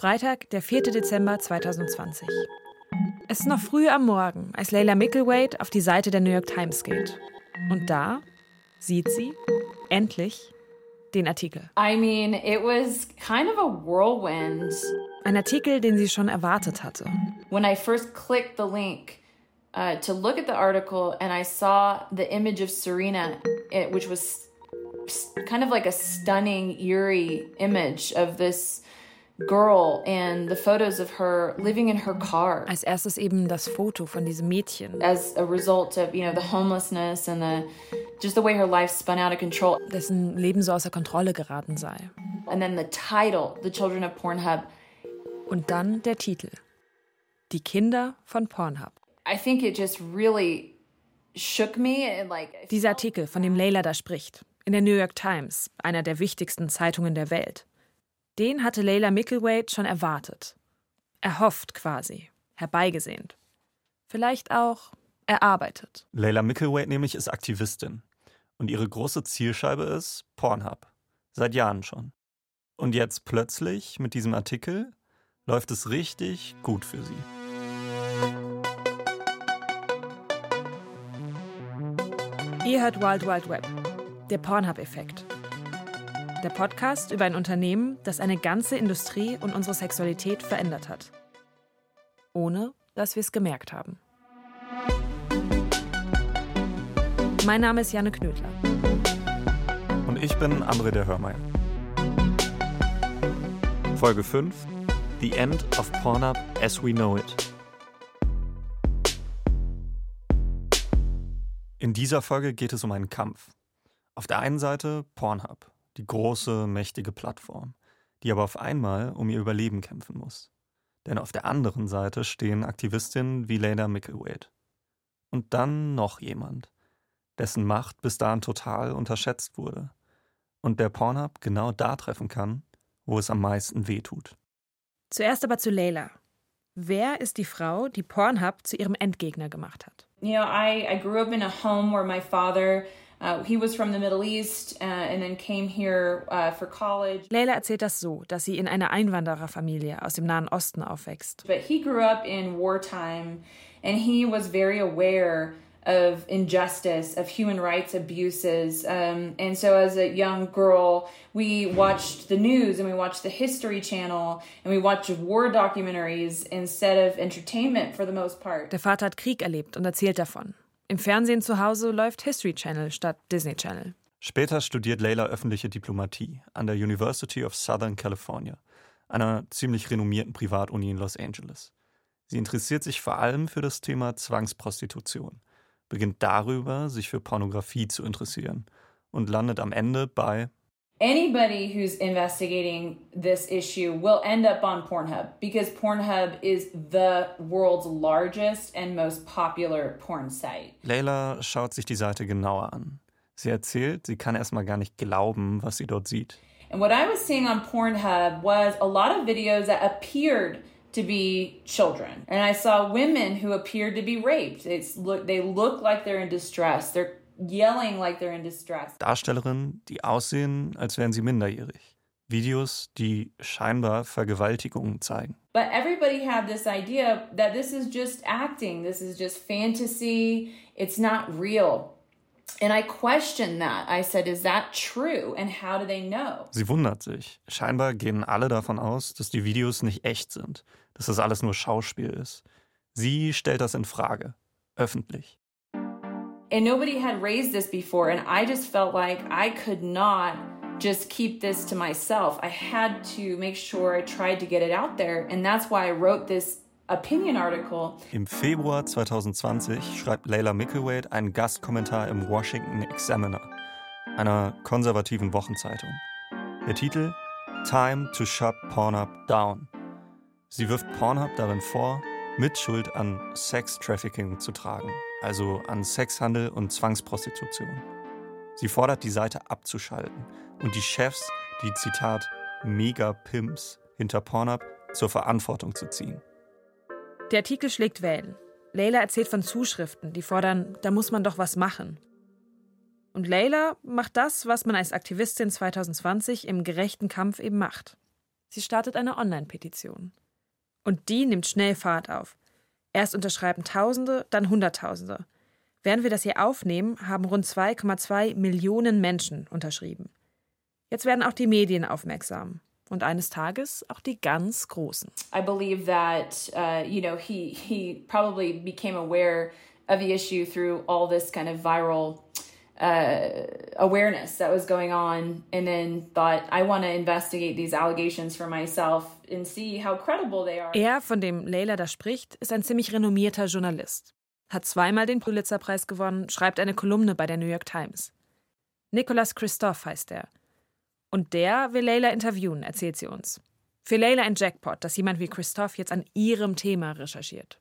Freitag, der 4. Dezember 2020. Es ist noch früh am Morgen, als Leila Micklewade auf die Seite der New York Times geht. Und da sieht sie endlich den Artikel. I mean, it was kind of a whirlwind. Ein Artikel, den sie schon erwartet hatte. When I first clicked the link uh, to look at the article and I saw the image of Serena, it, which was kind of like a stunning, eerie image of this girl and the photos of her living in her car. Als erstes eben das Foto von diesem Mädchen. As a result of, you know, the homelessness and the just the way her life spun out of control. Dessen Leben so außer Kontrolle geraten sei. And then the title, The Children of Pornhub. Und dann der Titel. Die Kinder von Pornhub. I think it just really shook me and like Dieser Artikel, von dem Leila da spricht, in der New York Times, einer der wichtigsten Zeitungen der Welt. Den hatte Leila Micklewade schon erwartet. Erhofft quasi, herbeigesehnt. Vielleicht auch erarbeitet. Leila Micklewade nämlich ist Aktivistin. Und ihre große Zielscheibe ist Pornhub. Seit Jahren schon. Und jetzt plötzlich, mit diesem Artikel, läuft es richtig gut für sie. Ihr hört Wild Wild Web, der Pornhub-Effekt. Der Podcast über ein Unternehmen, das eine ganze Industrie und unsere Sexualität verändert hat. Ohne dass wir es gemerkt haben. Mein Name ist Janne Knödler. Und ich bin André der Hörmeier. Folge 5: The End of Pornhub as We Know It. In dieser Folge geht es um einen Kampf. Auf der einen Seite Pornhub, die große, mächtige Plattform, die aber auf einmal um ihr Überleben kämpfen muss. Denn auf der anderen Seite stehen Aktivistinnen wie Leda Micklewade. Und dann noch jemand, dessen Macht bis dahin total unterschätzt wurde und der Pornhub genau da treffen kann, wo es am meisten wehtut. Zuerst aber zu Leila. Wer ist die Frau, die Pornhub zu ihrem Endgegner gemacht hat? You know, I, I grew up in a home where my father Uh, he was from the Middle East uh, and then came here uh, for college. Leila erzählt das so, dass sie in einer Einwandererfamilie aus dem Nahen Osten aufwächst. But he grew up in wartime and he was very aware of injustice, of human rights abuses. Um, and so, as a young girl, we watched the news and we watched the History Channel and we watched war documentaries instead of entertainment for the most part. Der Vater hat Krieg erlebt und erzählt davon. Im Fernsehen zu Hause läuft History Channel statt Disney Channel. Später studiert Leila öffentliche Diplomatie an der University of Southern California, einer ziemlich renommierten Privatuni in Los Angeles. Sie interessiert sich vor allem für das Thema Zwangsprostitution, beginnt darüber, sich für Pornografie zu interessieren und landet am Ende bei anybody who's investigating this issue will end up on Pornhub because Pornhub is the world's largest and most popular porn site. Leila schaut sich die Seite genauer an. Sie erzählt, sie kann erstmal gar nicht glauben, was sie dort sieht. And what I was seeing on Pornhub was a lot of videos that appeared to be children. And I saw women who appeared to be raped. It's look they look like they're in distress. They're yelling like they're in distress. Darstellerinnen, die aussehen, als wären sie minderjährig. Videos, die scheinbar Vergewaltigungen zeigen. But everybody had this idea that this is just acting, this is just fantasy, it's not real. And I questioned that. I said, is that true? And how do they know? Sie wundert sich. Scheinbar gehen alle davon aus, dass die Videos nicht echt sind, dass das alles nur Schauspiel ist. Sie stellt das in Frage, öffentlich. And nobody had raised this before. And I just felt like I could not just keep this to myself. I had to make sure I tried to get it out there. And that's why I wrote this opinion article. Im Februar 2020 schreibt Leila Micklewade einen Gastkommentar im Washington Examiner, einer konservativen Wochenzeitung. Der Titel Time to Shut Pornhub Down. Sie wirft Pornhub darin vor, Mitschuld an Sex Trafficking zu tragen also an Sexhandel und Zwangsprostitution. Sie fordert die Seite abzuschalten und die Chefs, die Zitat Mega-Pimps hinter Pornhub zur Verantwortung zu ziehen. Der Artikel schlägt Wellen. Leila erzählt von Zuschriften, die fordern, da muss man doch was machen. Und Leila macht das, was man als Aktivistin 2020 im gerechten Kampf eben macht. Sie startet eine Online-Petition. Und die nimmt schnell Fahrt auf. Erst unterschreiben Tausende, dann Hunderttausende. Während wir das hier aufnehmen, haben rund 2,2 Millionen Menschen unterschrieben. Jetzt werden auch die Medien aufmerksam und eines Tages auch die ganz großen. I believe that uh, you know he he probably became aware of the issue through all this kind of viral uh, awareness that was going on, and then thought I want to investigate these allegations for myself Er, von dem Leila da spricht, ist ein ziemlich renommierter Journalist, hat zweimal den Pulitzerpreis gewonnen, schreibt eine Kolumne bei der New York Times. Nicolas Christoph heißt er. Und der will Leila interviewen, erzählt sie uns. Für Leila ein Jackpot, dass jemand wie Christoph jetzt an ihrem Thema recherchiert.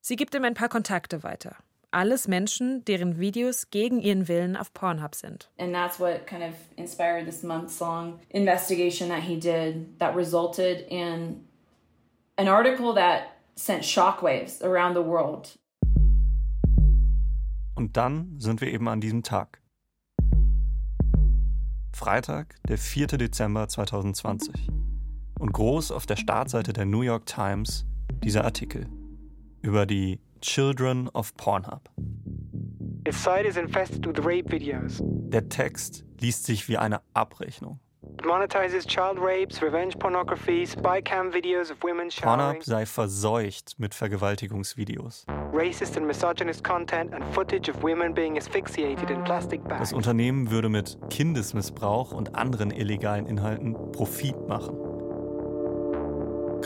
Sie gibt ihm ein paar Kontakte weiter. Alles Menschen, deren Videos gegen ihren Willen auf Pornhub sind. And that's what kind of inspired this months long investigation that he did that resulted in an article that sent shockwaves around the world. Und dann sind wir eben an diesem Tag. Freitag, der 4. Dezember 2020. Und groß auf der Startseite der New York Times dieser Artikel über die Children of Pornhub. Its site is infested with rape videos. Der Text liest sich wie eine Abrechnung. It monetizes child rapes, revenge pornography, spy cam videos of women showering, Pornhub sei verseucht mit Vergewaltigungsvideos. racist and misogynist content, and footage of women being asphyxiated in plastic Das. Unternehmen würde mit Kindesmissbrauch und anderen illegalen Inhalten Profit machen.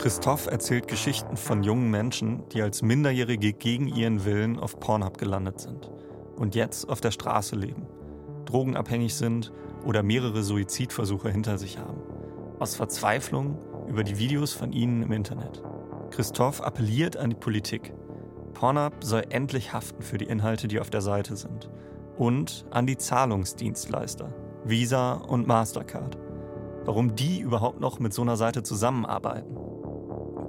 Christoph erzählt Geschichten von jungen Menschen, die als Minderjährige gegen ihren Willen auf Pornhub gelandet sind und jetzt auf der Straße leben, drogenabhängig sind oder mehrere Suizidversuche hinter sich haben. Aus Verzweiflung über die Videos von ihnen im Internet. Christoph appelliert an die Politik. Pornhub soll endlich haften für die Inhalte, die auf der Seite sind. Und an die Zahlungsdienstleister, Visa und Mastercard. Warum die überhaupt noch mit so einer Seite zusammenarbeiten.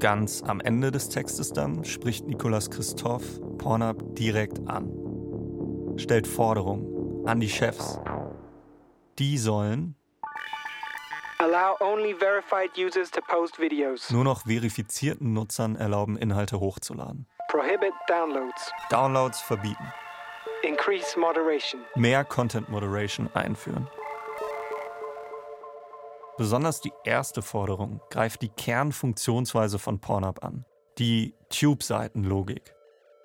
Ganz am Ende des Textes dann spricht Nicolas Christoph Pornhub direkt an. Stellt Forderungen an die Chefs. Die sollen Allow only verified users to post videos. nur noch verifizierten Nutzern erlauben, Inhalte hochzuladen. Prohibit downloads. Downloads verbieten. Increase moderation. Mehr Content Moderation einführen. Besonders die erste Forderung greift die Kernfunktionsweise von Pornhub an. Die Tube-Seiten-Logik.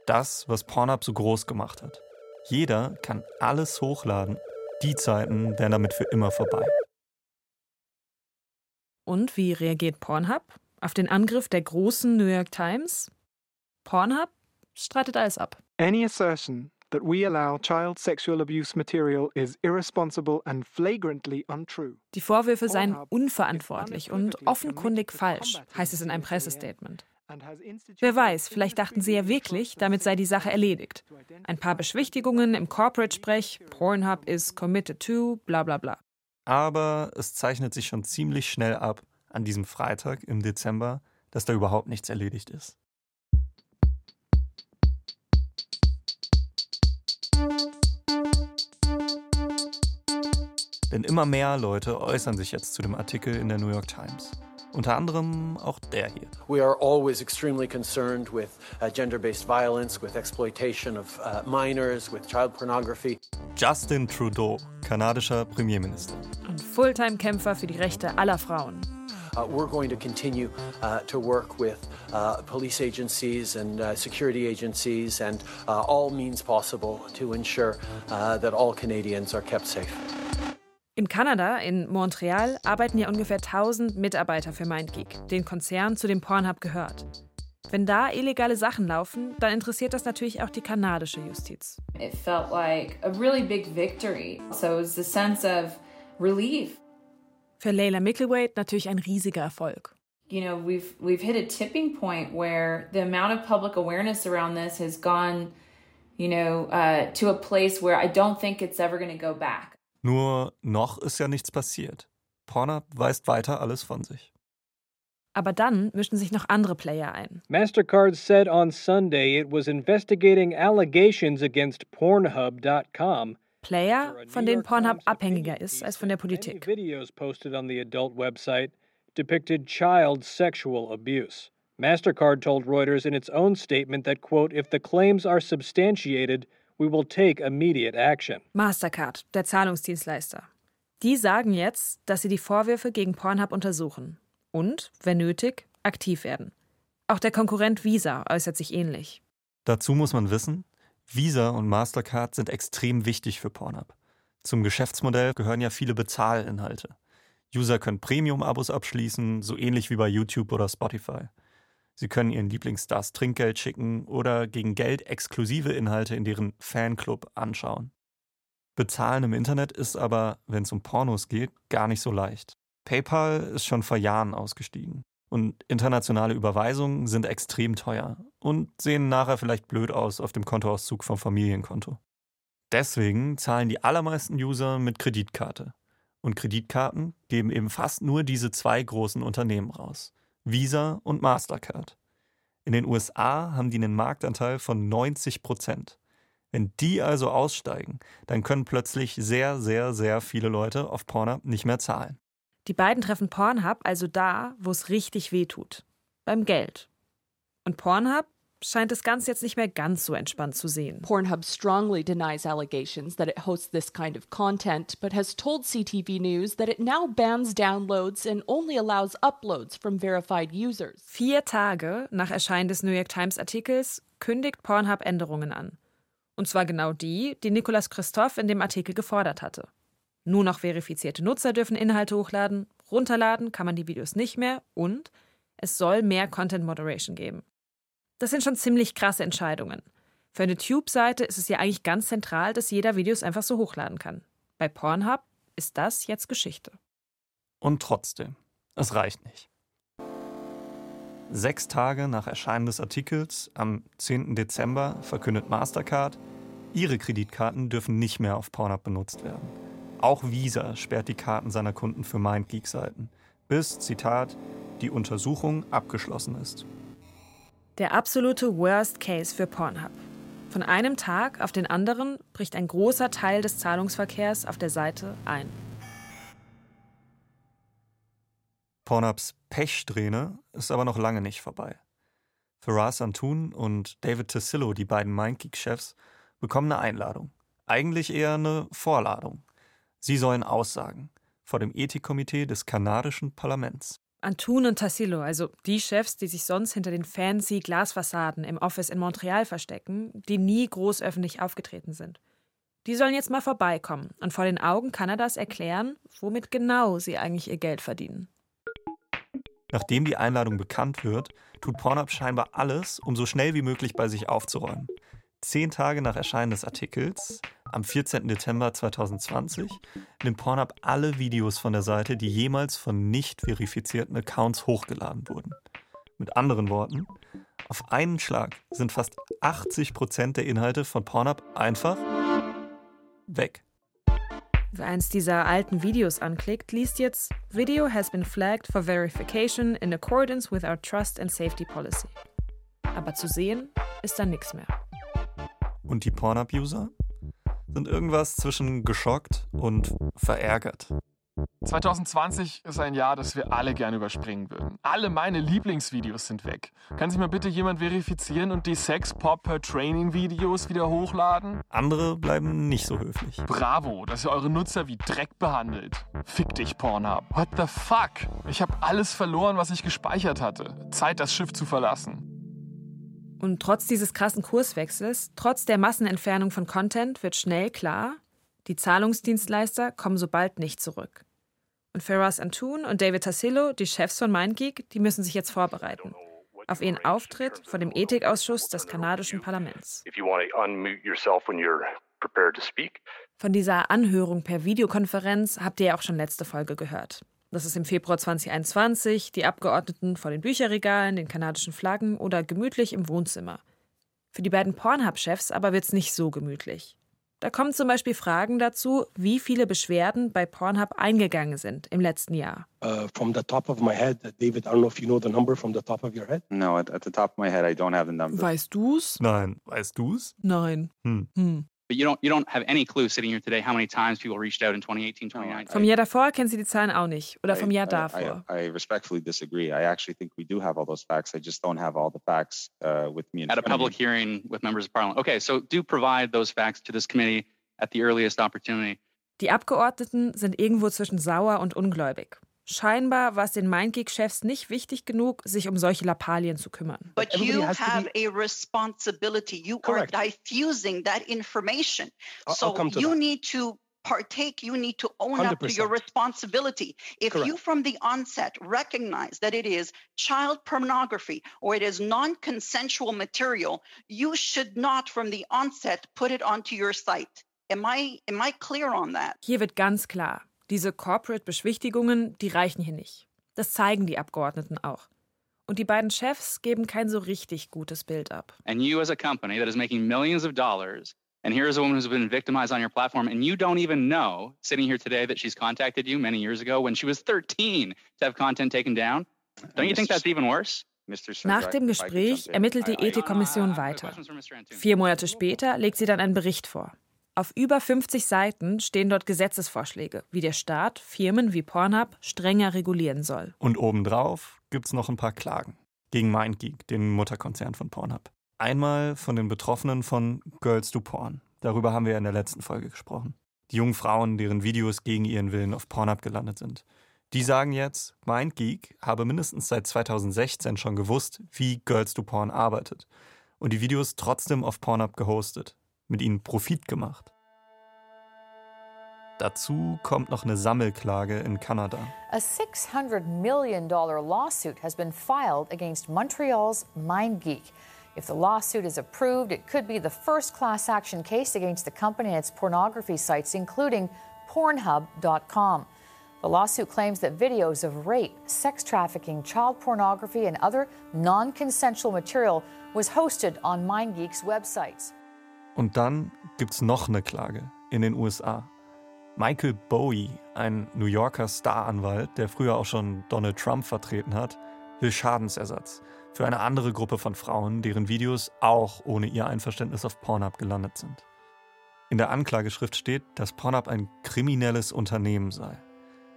Das, was Pornhub so groß gemacht hat. Jeder kann alles hochladen. Die Zeiten wären damit für immer vorbei. Und wie reagiert Pornhub auf den Angriff der großen New York Times? Pornhub streitet alles ab. Any assertion that we allow child sexual abuse material is irresponsible and flagrantly untrue. Die Vorwürfe seien unverantwortlich und offenkundig falsch, heißt es in einem Pressestatement. Wer weiß, vielleicht dachten sie ja wirklich, damit sei die Sache erledigt. Ein paar Beschwichtigungen im Corporate-Sprech, Pornhub is committed to, bla bla bla. Aber es zeichnet sich schon ziemlich schnell ab, an diesem Freitag im Dezember, dass da überhaupt nichts erledigt ist. Denn immer mehr Leute äußern sich jetzt zu dem Artikel in der New York Times. Unter anderem auch der hier. We are always extremely concerned with uh, gender based violence, with exploitation of uh, minors, with child pornography. Justin Trudeau, kanadischer Premierminister. Und Fulltime-Kämpfer für die Rechte aller Frauen. Uh, we're going to continue uh, to work with uh, police agencies and uh, security agencies and uh, all means possible to ensure uh, that all Canadians are kept safe. In Kanada, in Montreal, arbeiten ja ungefähr 1000 Mitarbeiter für MindGeek, den Konzern, zu dem Pornhub gehört. Wenn da illegale Sachen laufen, dann interessiert das natürlich auch die kanadische Justiz. It felt like a really big victory. So it was a sense of relief. Für Layla Micklewade natürlich ein riesiger Erfolg. You know, we've we've hit a tipping point where the amount of public awareness around this has gone, you know, uh, to a place where I don't think it's ever going to go back. Nur noch ist ja nichts passiert. Pornhub weist weiter alles von sich. Aber dann mischen sich noch andere Player ein. MasterCard said on Sunday it was investigating allegations against Pornhub.com. Player, von denen Pornhub abhängiger ist als von der Politik. Videos posted on the adult website depicted child sexual abuse. MasterCard told Reuters in its own statement that, quote, if the claims are substantiated, we will take immediate action. Mastercard, der Zahlungsdienstleister. Die sagen jetzt, dass sie die Vorwürfe gegen Pornhub untersuchen und, wenn nötig, aktiv werden. Auch der Konkurrent Visa äußert sich ähnlich. Dazu muss man wissen, Visa und Mastercard sind extrem wichtig für Pornhub. Zum Geschäftsmodell gehören ja viele Bezahlinhalte. User können Premium-Abos abschließen, so ähnlich wie bei YouTube oder Spotify. Sie können ihren Lieblingsstars Trinkgeld schicken oder gegen Geld exklusive Inhalte in deren Fanclub anschauen. Bezahlen im Internet ist aber, wenn es um Pornos geht, gar nicht so leicht. PayPal ist schon vor Jahren ausgestiegen. Und internationale Überweisungen sind extrem teuer und sehen nachher vielleicht blöd aus auf dem Kontoauszug vom Familienkonto. Deswegen zahlen die allermeisten User mit Kreditkarte. Und Kreditkarten geben eben fast nur diese zwei großen Unternehmen raus. Visa und Mastercard. In den USA haben die einen Marktanteil von 90 Prozent. Wenn die also aussteigen, dann können plötzlich sehr, sehr, sehr viele Leute auf Pornhub nicht mehr zahlen. Die beiden treffen Pornhub also da, wo es richtig weh tut. Beim Geld. Und Pornhub scheint das Ganze jetzt nicht mehr ganz so entspannt zu sehen. Pornhub strongly denies allegations that it hosts this kind of content, but has told CTV News that it now bans downloads and only allows uploads from verified users. Vier Tage nach Erscheinen des New York Times Artikels kündigt Pornhub Änderungen an. Und zwar genau die, die Nicolas Christophe in dem Artikel gefordert hatte. Nur noch verifizierte Nutzer dürfen Inhalte hochladen, runterladen kann man die Videos nicht mehr und es soll mehr Content Moderation geben. Das sind schon ziemlich krasse Entscheidungen. Für eine Tube-Seite ist es ja eigentlich ganz zentral, dass jeder Videos einfach so hochladen kann. Bei Pornhub ist das jetzt Geschichte. Und trotzdem, es reicht nicht. Sechs Tage nach Erscheinen des Artikels, am 10. Dezember, verkündet Mastercard, ihre Kreditkarten dürfen nicht mehr auf Pornhub benutzt werden. Auch Visa sperrt die Karten seiner Kunden für MindGeek-Seiten, bis, Zitat, die Untersuchung abgeschlossen ist. Der absolute Worst Case für Pornhub. Von einem Tag auf den anderen bricht ein großer Teil des Zahlungsverkehrs auf der Seite ein. Pornhubs Pechsträhne ist aber noch lange nicht vorbei. Faraz Antun und David Tassillo, die beiden MindGeek-Chefs, bekommen eine Einladung. Eigentlich eher eine Vorladung. Sie sollen aussagen vor dem Ethikkomitee des kanadischen Parlaments. Antun und Tassilo, also die Chefs, die sich sonst hinter den fancy Glasfassaden im Office in Montreal verstecken, die nie groß öffentlich aufgetreten sind. Die sollen jetzt mal vorbeikommen und vor den Augen Kanadas erklären, womit genau sie eigentlich ihr Geld verdienen. Nachdem die Einladung bekannt wird, tut Pornhub scheinbar alles, um so schnell wie möglich bei sich aufzuräumen. Zehn Tage nach Erscheinen des Artikels, am 14. Dezember 2020, nimmt Pornhub alle Videos von der Seite, die jemals von nicht verifizierten Accounts hochgeladen wurden. Mit anderen Worten, auf einen Schlag sind fast 80 Prozent der Inhalte von Pornhub einfach weg. Wer eins dieser alten Videos anklickt, liest jetzt Video has been flagged for verification in accordance with our trust and safety policy. Aber zu sehen ist da nichts mehr. Und die Pornhub-User sind irgendwas zwischen geschockt und verärgert. 2020 ist ein Jahr, das wir alle gerne überspringen würden. Alle meine Lieblingsvideos sind weg. Kann sich mal bitte jemand verifizieren und die Sex Pop per Training Videos wieder hochladen? Andere bleiben nicht so höflich. Bravo, dass ihr eure Nutzer wie Dreck behandelt. Fick dich, Pornhub. What the fuck? Ich habe alles verloren, was ich gespeichert hatte. Zeit, das Schiff zu verlassen. Und trotz dieses krassen Kurswechsels, trotz der Massenentfernung von Content, wird schnell klar, die Zahlungsdienstleister kommen so bald nicht zurück. Und Ferraz Antun und David Tassillo, die Chefs von MindGeek, die müssen sich jetzt vorbereiten. Auf ihren Auftritt vor dem Ethikausschuss des kanadischen Parlaments. Von dieser Anhörung per Videokonferenz habt ihr ja auch schon letzte Folge gehört. Das ist im Februar 2021, die Abgeordneten vor den Bücherregalen, den kanadischen Flaggen oder gemütlich im Wohnzimmer. Für die beiden Pornhub-Chefs aber wird es nicht so gemütlich. Da kommen zum Beispiel Fragen dazu, wie viele Beschwerden bei Pornhub eingegangen sind im letzten Jahr. Uh, from the top of my head, David, I don't know if you know the number from the top of your head. No, at, at the top of my head, I don't have the number. Weißt du's? Nein, weißt du's? Nein. Hm. Hm. But you don't you don't have any clue sitting here today how many times people reached out in 2018, 2019. Vom Jahr davor kennen Sie die Zahlen auch nicht oder vom Jahr davor. I, I, respectfully disagree. I actually think we do have all those facts. I just don't have all the facts uh, with me. At a public hearing with members of parliament. Okay, so do provide those facts to this committee at the earliest opportunity. Die Abgeordneten sind irgendwo zwischen sauer und ungläubig. Scheinbar war es den MindGeek-Chefs nicht wichtig genug, sich um solche Lappalien zu kümmern. But you have a responsibility. You Correct. are diffusing that information. So you that. need to partake, you need to own 100%. up to your responsibility. If Correct. you from the onset recognize that it is child pornography or it is non consensual material, you should not from the onset put it onto your site. Am I, am I clear on that? Hier wird ganz klar, Diese Corporate-Beschwichtigungen, die reichen hier nicht. Das zeigen die Abgeordneten auch. Und die beiden Chefs geben kein so richtig gutes Bild ab. And you as a company that is making millions of dollars and here is a woman who's been victimized on your platform and you don't even know sitting here today that she's contacted you many years ago when she was 13 to have content taken down. Don't you think that's even worse? Nach dem Gespräch ermittelt die Ethikkommission weiter. Vier Monate später legt sie dann einen Bericht vor. Auf über 50 Seiten stehen dort Gesetzesvorschläge, wie der Staat Firmen wie Pornhub strenger regulieren soll. Und obendrauf gibt es noch ein paar Klagen gegen MindGeek, den Mutterkonzern von Pornhub. Einmal von den Betroffenen von Girls Do Porn. Darüber haben wir in der letzten Folge gesprochen. Die jungen Frauen, deren Videos gegen ihren Willen auf Pornhub gelandet sind. Die sagen jetzt, MindGeek habe mindestens seit 2016 schon gewusst, wie Girls Do Porn arbeitet und die Videos trotzdem auf Pornhub gehostet, mit ihnen Profit gemacht. Dazu kommt noch eine Sammelklage in Kanada. A 600 million dollar lawsuit has been filed against Montreal's MindGeek. If the lawsuit is approved, it could be the first class action case against the company and its pornography sites, including Pornhub.com. The lawsuit claims that videos of rape, sex trafficking, child pornography, and other non consensual material was hosted on MindGeek's websites. Und dann gibt's noch eine Klage in den USA. Michael Bowie, ein New Yorker Staranwalt, der früher auch schon Donald Trump vertreten hat, will Schadensersatz für eine andere Gruppe von Frauen, deren Videos auch ohne ihr Einverständnis auf Pornhub gelandet sind. In der Anklageschrift steht, dass Pornhub ein kriminelles Unternehmen sei.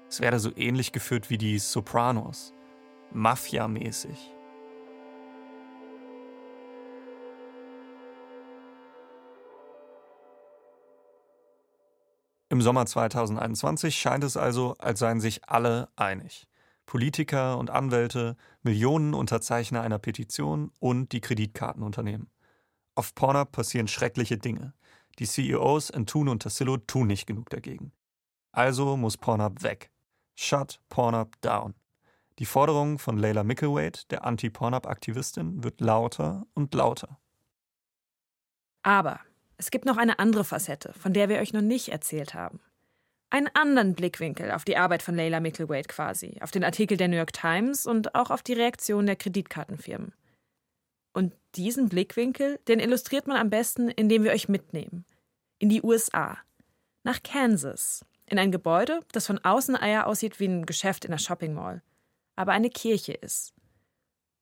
Es werde so ähnlich geführt wie die Sopranos, Mafia-mäßig. Im Sommer 2021 scheint es also, als seien sich alle einig. Politiker und Anwälte, Millionen Unterzeichner einer Petition und die Kreditkartenunternehmen. Auf Pornhub passieren schreckliche Dinge. Die CEOs Entune und Tassillo tun nicht genug dagegen. Also muss Pornhub weg. Shut Pornhub down. Die Forderung von Layla Mickelwaite, der Anti-Pornhub-Aktivistin, wird lauter und lauter. Aber es gibt noch eine andere Facette, von der wir euch noch nicht erzählt haben. Einen anderen Blickwinkel auf die Arbeit von Leila Mickelwaite quasi, auf den Artikel der New York Times und auch auf die Reaktion der Kreditkartenfirmen. Und diesen Blickwinkel, den illustriert man am besten, indem wir euch mitnehmen. In die USA. Nach Kansas. In ein Gebäude, das von außen eher aussieht wie ein Geschäft in einer Shopping Mall, aber eine Kirche ist.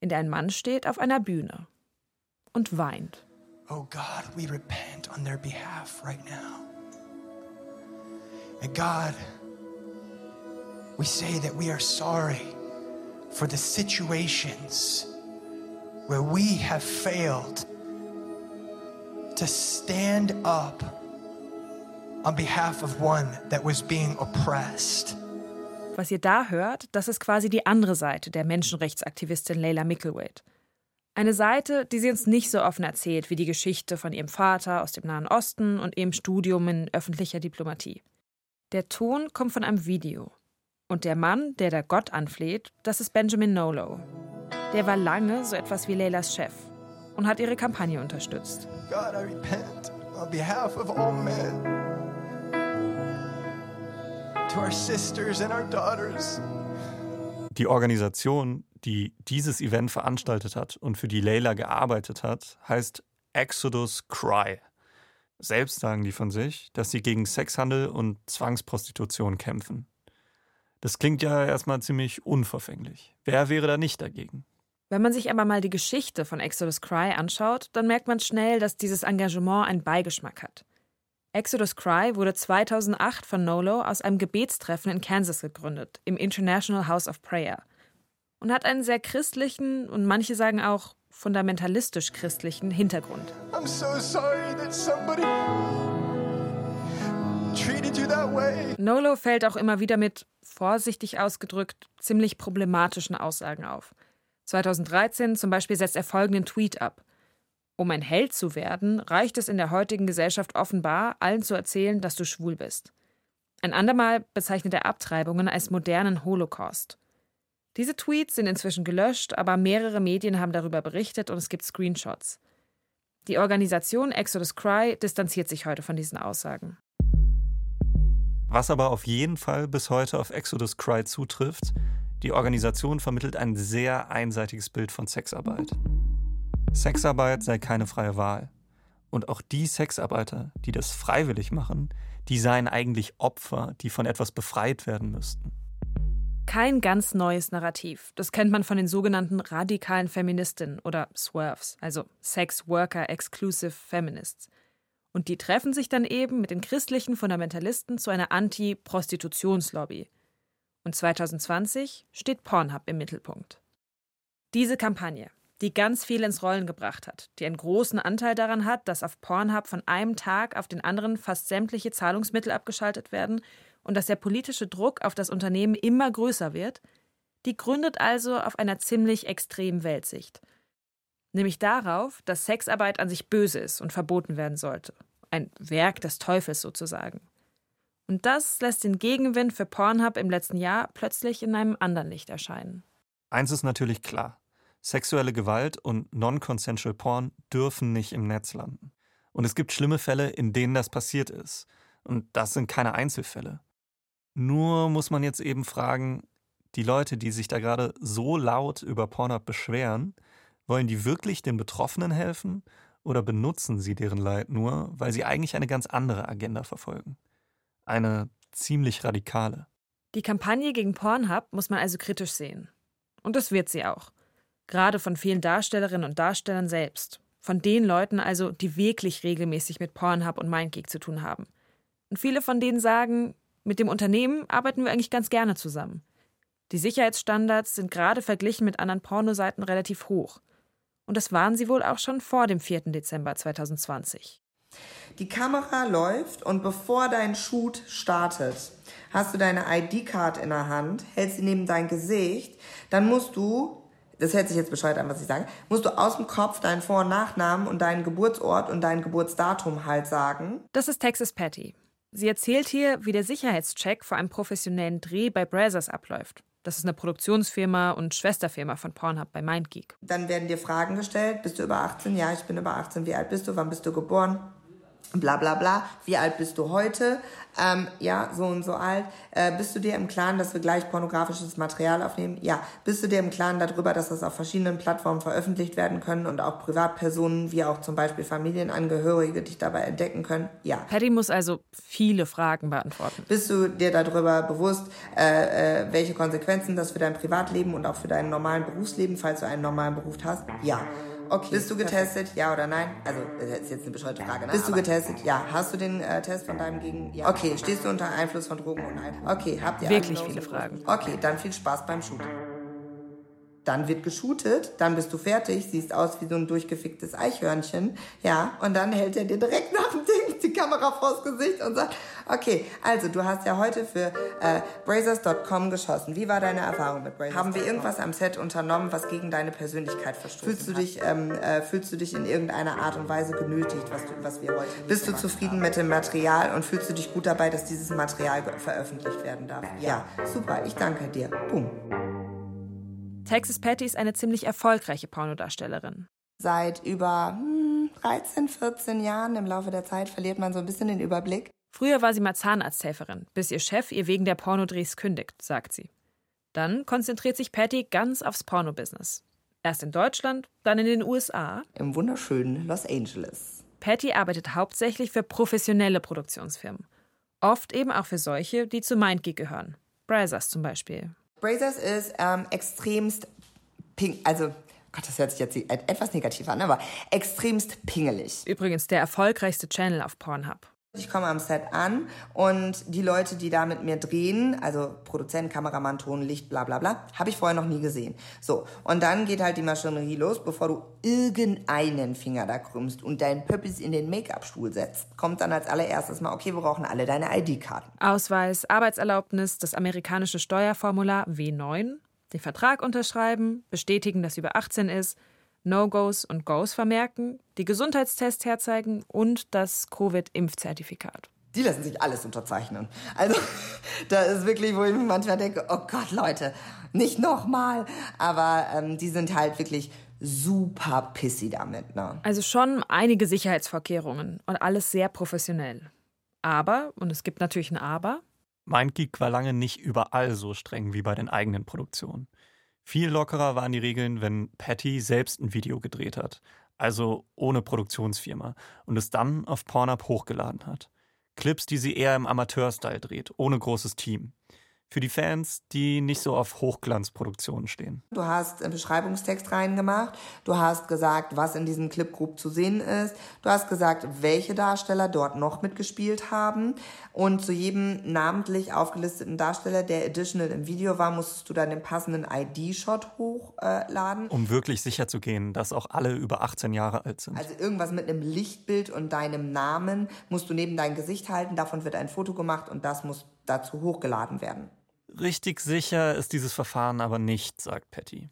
In der ein Mann steht auf einer Bühne und weint. Oh God, we repent on their behalf right now. And God, we say that we are sorry for the situations where we have failed to stand up on behalf of one that was being oppressed. Was ihr da hört, das ist quasi die andere Seite der Menschenrechtsaktivistin Leila Mickelwaite. Eine Seite, die sie uns nicht so offen erzählt wie die Geschichte von ihrem Vater aus dem Nahen Osten und ihrem Studium in öffentlicher Diplomatie. Der Ton kommt von einem Video. Und der Mann, der da Gott anfleht, das ist Benjamin Nolo. Der war lange so etwas wie Leylas Chef und hat ihre Kampagne unterstützt. God, I repent on behalf of all men. To our sisters and our daughters. Die Organisation, die dieses Event veranstaltet hat und für die Layla gearbeitet hat, heißt Exodus Cry. Selbst sagen die von sich, dass sie gegen Sexhandel und Zwangsprostitution kämpfen. Das klingt ja erstmal ziemlich unverfänglich. Wer wäre da nicht dagegen? Wenn man sich aber mal die Geschichte von Exodus Cry anschaut, dann merkt man schnell, dass dieses Engagement einen Beigeschmack hat. Exodus Cry wurde 2008 von Nolo aus einem Gebetstreffen in Kansas gegründet, im International House of Prayer. Und hat einen sehr christlichen und manche sagen auch fundamentalistisch christlichen Hintergrund. I'm so sorry that somebody treated you that way. Nolo fällt auch immer wieder mit, vorsichtig ausgedrückt, ziemlich problematischen Aussagen auf. 2013 zum Beispiel setzt er folgenden Tweet ab. Um ein Held zu werden, reicht es in der heutigen Gesellschaft offenbar, allen zu erzählen, dass du schwul bist. Ein andermal bezeichnet er Abtreibungen als modernen Holocaust. Diese Tweets sind inzwischen gelöscht, aber mehrere Medien haben darüber berichtet und es gibt Screenshots. Die Organisation Exodus Cry distanziert sich heute von diesen Aussagen. Was aber auf jeden Fall bis heute auf Exodus Cry zutrifft, die Organisation vermittelt ein sehr einseitiges Bild von Sexarbeit. Sexarbeit sei keine freie Wahl. Und auch die Sexarbeiter, die das freiwillig machen, die seien eigentlich Opfer, die von etwas befreit werden müssten. Kein ganz neues Narrativ. Das kennt man von den sogenannten radikalen Feministinnen oder SWERFs, also Sex Worker Exclusive Feminists. Und die treffen sich dann eben mit den christlichen Fundamentalisten zu einer Anti-Prostitutionslobby. Und 2020 steht Pornhub im Mittelpunkt. Diese Kampagne, die ganz viel ins Rollen gebracht hat, die einen großen Anteil daran hat, dass auf Pornhub von einem Tag auf den anderen fast sämtliche Zahlungsmittel abgeschaltet werden und dass der politische Druck auf das Unternehmen immer größer wird, die gründet also auf einer ziemlich extremen Weltsicht. Nämlich darauf, dass Sexarbeit an sich böse ist und verboten werden sollte. Ein Werk des Teufels sozusagen. Und das lässt den Gegenwind für Pornhub im letzten Jahr plötzlich in einem anderen Licht erscheinen. Eins ist natürlich klar. Sexuelle Gewalt und Non-Consensual Porn dürfen nicht im Netz landen. Und es gibt schlimme Fälle, in denen das passiert ist. Und das sind keine Einzelfälle. Nur muss man jetzt eben fragen, die Leute, die sich da gerade so laut über Pornhub beschweren, wollen die wirklich den Betroffenen helfen oder benutzen sie deren Leid nur, weil sie eigentlich eine ganz andere Agenda verfolgen? Eine ziemlich radikale. Die Kampagne gegen Pornhub muss man also kritisch sehen. Und das wird sie auch. Gerade von vielen Darstellerinnen und Darstellern selbst. Von den Leuten also, die wirklich regelmäßig mit Pornhub und MindGeek zu tun haben. Und viele von denen sagen, mit dem Unternehmen arbeiten wir eigentlich ganz gerne zusammen. Die Sicherheitsstandards sind gerade verglichen mit anderen Pornoseiten relativ hoch. Und das waren sie wohl auch schon vor dem 4. Dezember 2020. Die Kamera läuft und bevor dein Shoot startet, hast du deine ID-Card in der Hand, hältst sie neben dein Gesicht, dann musst du das hört sich jetzt bescheuert an, was ich sage, musst du aus dem Kopf deinen Vor- und Nachnamen und deinen Geburtsort und dein Geburtsdatum halt sagen. Das ist Texas Patty. Sie erzählt hier, wie der Sicherheitscheck vor einem professionellen Dreh bei Brazzers abläuft. Das ist eine Produktionsfirma und Schwesterfirma von Pornhub bei MindGeek. Dann werden dir Fragen gestellt. Bist du über 18? Ja, ich bin über 18. Wie alt bist du? Wann bist du geboren? Bla bla bla, wie alt bist du heute? Ähm, ja, so und so alt. Äh, bist du dir im Klaren, dass wir gleich pornografisches Material aufnehmen? Ja. Bist du dir im Klaren darüber, dass das auf verschiedenen Plattformen veröffentlicht werden können und auch Privatpersonen wie auch zum Beispiel Familienangehörige dich dabei entdecken können? Ja. Patty muss also viele Fragen beantworten. Bist du dir darüber bewusst, äh, äh, welche Konsequenzen das für dein Privatleben und auch für dein normalen Berufsleben, falls du einen normalen Beruf hast? Ja. Okay. Bist du getestet? Perfekt. Ja oder nein? Also, das ist jetzt eine bescheuerte Frage, ne? Bist du getestet? Ja. Hast du den äh, Test von deinem Gegen... Ja. Okay. Stehst du unter Einfluss von Drogen und Alkohol? Okay. Habt ihr Wirklich viele Fragen. Okay, dann viel Spaß beim Shooten. Dann wird geshootet, dann bist du fertig, siehst aus wie so ein durchgeficktes Eichhörnchen, ja, und dann hält er dir direkt nach dem Ding die Kamera vors Gesicht und sagt, okay, also du hast ja heute für äh, Brazers.com geschossen. Wie war deine Erfahrung mit Brazers? Haben wir irgendwas am Set unternommen, was gegen deine Persönlichkeit verstoßen fühlst du dich, ähm, äh, fühlst du dich in irgendeiner Art und Weise genötigt, was, du, was wir heute Bist du zufrieden haben? mit dem Material und fühlst du dich gut dabei, dass dieses Material veröffentlicht werden darf? Ja, ja super, ich danke dir. Boom. Texas Patty ist eine ziemlich erfolgreiche Pornodarstellerin. Seit über hm, 13, 14 Jahren im Laufe der Zeit verliert man so ein bisschen den Überblick. Früher war sie mal Zahnarzthelferin, bis ihr Chef ihr wegen der Pornodrehs kündigt, sagt sie. Dann konzentriert sich Patty ganz aufs Pornobusiness. Erst in Deutschland, dann in den USA. Im wunderschönen Los Angeles. Patty arbeitet hauptsächlich für professionelle Produktionsfirmen. Oft eben auch für solche, die zu MindGeek gehören. Brazzers zum Beispiel. Brazers ist ähm, extremst ping, also Gott, das hört sich jetzt etwas negativ an, aber extremst pingelig. Übrigens der erfolgreichste Channel auf Pornhub. Ich komme am Set an und die Leute, die da mit mir drehen, also Produzent, Kameramann, Ton, Licht, bla bla bla, habe ich vorher noch nie gesehen. So, und dann geht halt die Maschinerie los, bevor du irgendeinen Finger da krümmst und deinen Pöppis in den Make-up-Stuhl setzt, kommt dann als allererstes mal, okay, wir brauchen alle deine ID-Karten. Ausweis, Arbeitserlaubnis, das amerikanische Steuerformular W9, den Vertrag unterschreiben, bestätigen, dass über 18 ist, No-Gos und Goes vermerken, die Gesundheitstests herzeigen und das Covid-Impfzertifikat. Die lassen sich alles unterzeichnen. Also, da ist wirklich, wo ich manchmal denke, oh Gott, Leute, nicht nochmal. Aber ähm, die sind halt wirklich super pissy damit. Ne? Also schon einige Sicherheitsvorkehrungen und alles sehr professionell. Aber, und es gibt natürlich ein Aber. MindGeek war lange nicht überall so streng wie bei den eigenen Produktionen. Viel lockerer waren die Regeln, wenn Patty selbst ein Video gedreht hat, also ohne Produktionsfirma, und es dann auf Pornhub hochgeladen hat. Clips, die sie eher im Amateurstyle dreht, ohne großes Team für die Fans, die nicht so auf Hochglanzproduktionen stehen. Du hast einen Beschreibungstext reingemacht, du hast gesagt, was in diesem Clip grob zu sehen ist, du hast gesagt, welche Darsteller dort noch mitgespielt haben und zu jedem namentlich aufgelisteten Darsteller, der additional im Video war, musstest du dann den passenden ID-Shot hochladen. um wirklich sicher zu gehen, dass auch alle über 18 Jahre alt sind. Also irgendwas mit einem Lichtbild und deinem Namen musst du neben dein Gesicht halten, davon wird ein Foto gemacht und das muss dazu hochgeladen werden. Richtig sicher ist dieses Verfahren aber nicht, sagt Patty.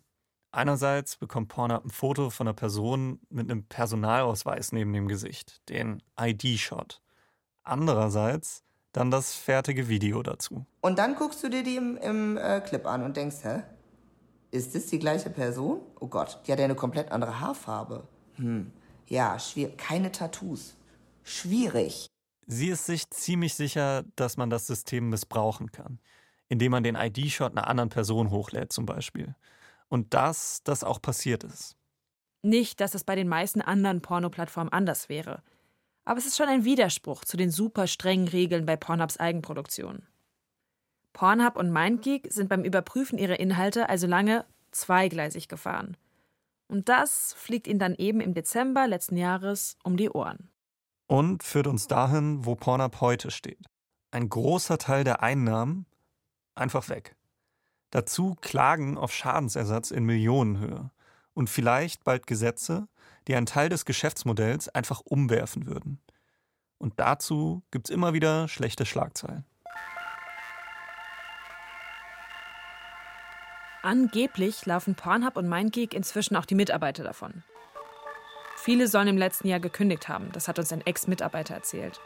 Einerseits bekommt Pornhub ein Foto von einer Person mit einem Personalausweis neben dem Gesicht, den ID-Shot. Andererseits dann das fertige Video dazu. Und dann guckst du dir die im, im äh, Clip an und denkst, hä? Ist das die gleiche Person? Oh Gott, die hat ja eine komplett andere Haarfarbe. Hm, ja, schwierig. Keine Tattoos. Schwierig. Sie ist sich ziemlich sicher, dass man das System missbrauchen kann indem man den ID-Shot einer anderen Person hochlädt zum Beispiel. Und dass das auch passiert ist. Nicht, dass es bei den meisten anderen Pornoplattformen anders wäre. Aber es ist schon ein Widerspruch zu den super strengen Regeln bei Pornhubs Eigenproduktion. Pornhub und MindGeek sind beim Überprüfen ihrer Inhalte also lange zweigleisig gefahren. Und das fliegt ihnen dann eben im Dezember letzten Jahres um die Ohren. Und führt uns dahin, wo Pornhub heute steht. Ein großer Teil der Einnahmen einfach weg. Dazu Klagen auf Schadensersatz in Millionenhöhe und vielleicht bald Gesetze, die einen Teil des Geschäftsmodells einfach umwerfen würden. Und dazu gibt es immer wieder schlechte Schlagzeilen. Angeblich laufen Pornhub und MindGeek inzwischen auch die Mitarbeiter davon. Viele sollen im letzten Jahr gekündigt haben, das hat uns ein Ex-Mitarbeiter erzählt.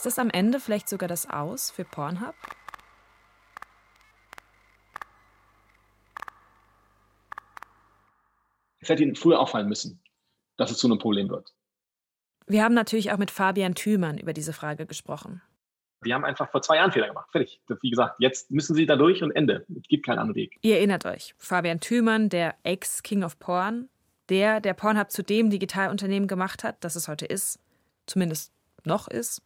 Ist das am Ende vielleicht sogar das Aus für Pornhub? Es hätte Ihnen früher auffallen müssen, dass es zu einem Problem wird. Wir haben natürlich auch mit Fabian Thümann über diese Frage gesprochen. Die haben einfach vor zwei Jahren Fehler gemacht. Fertig. Wie gesagt, jetzt müssen sie da durch und Ende. Es gibt keinen anderen Weg. Ihr erinnert euch, Fabian Thümann, der Ex-King of Porn, der, der Pornhub zu dem Digitalunternehmen gemacht hat, das es heute ist, zumindest noch ist.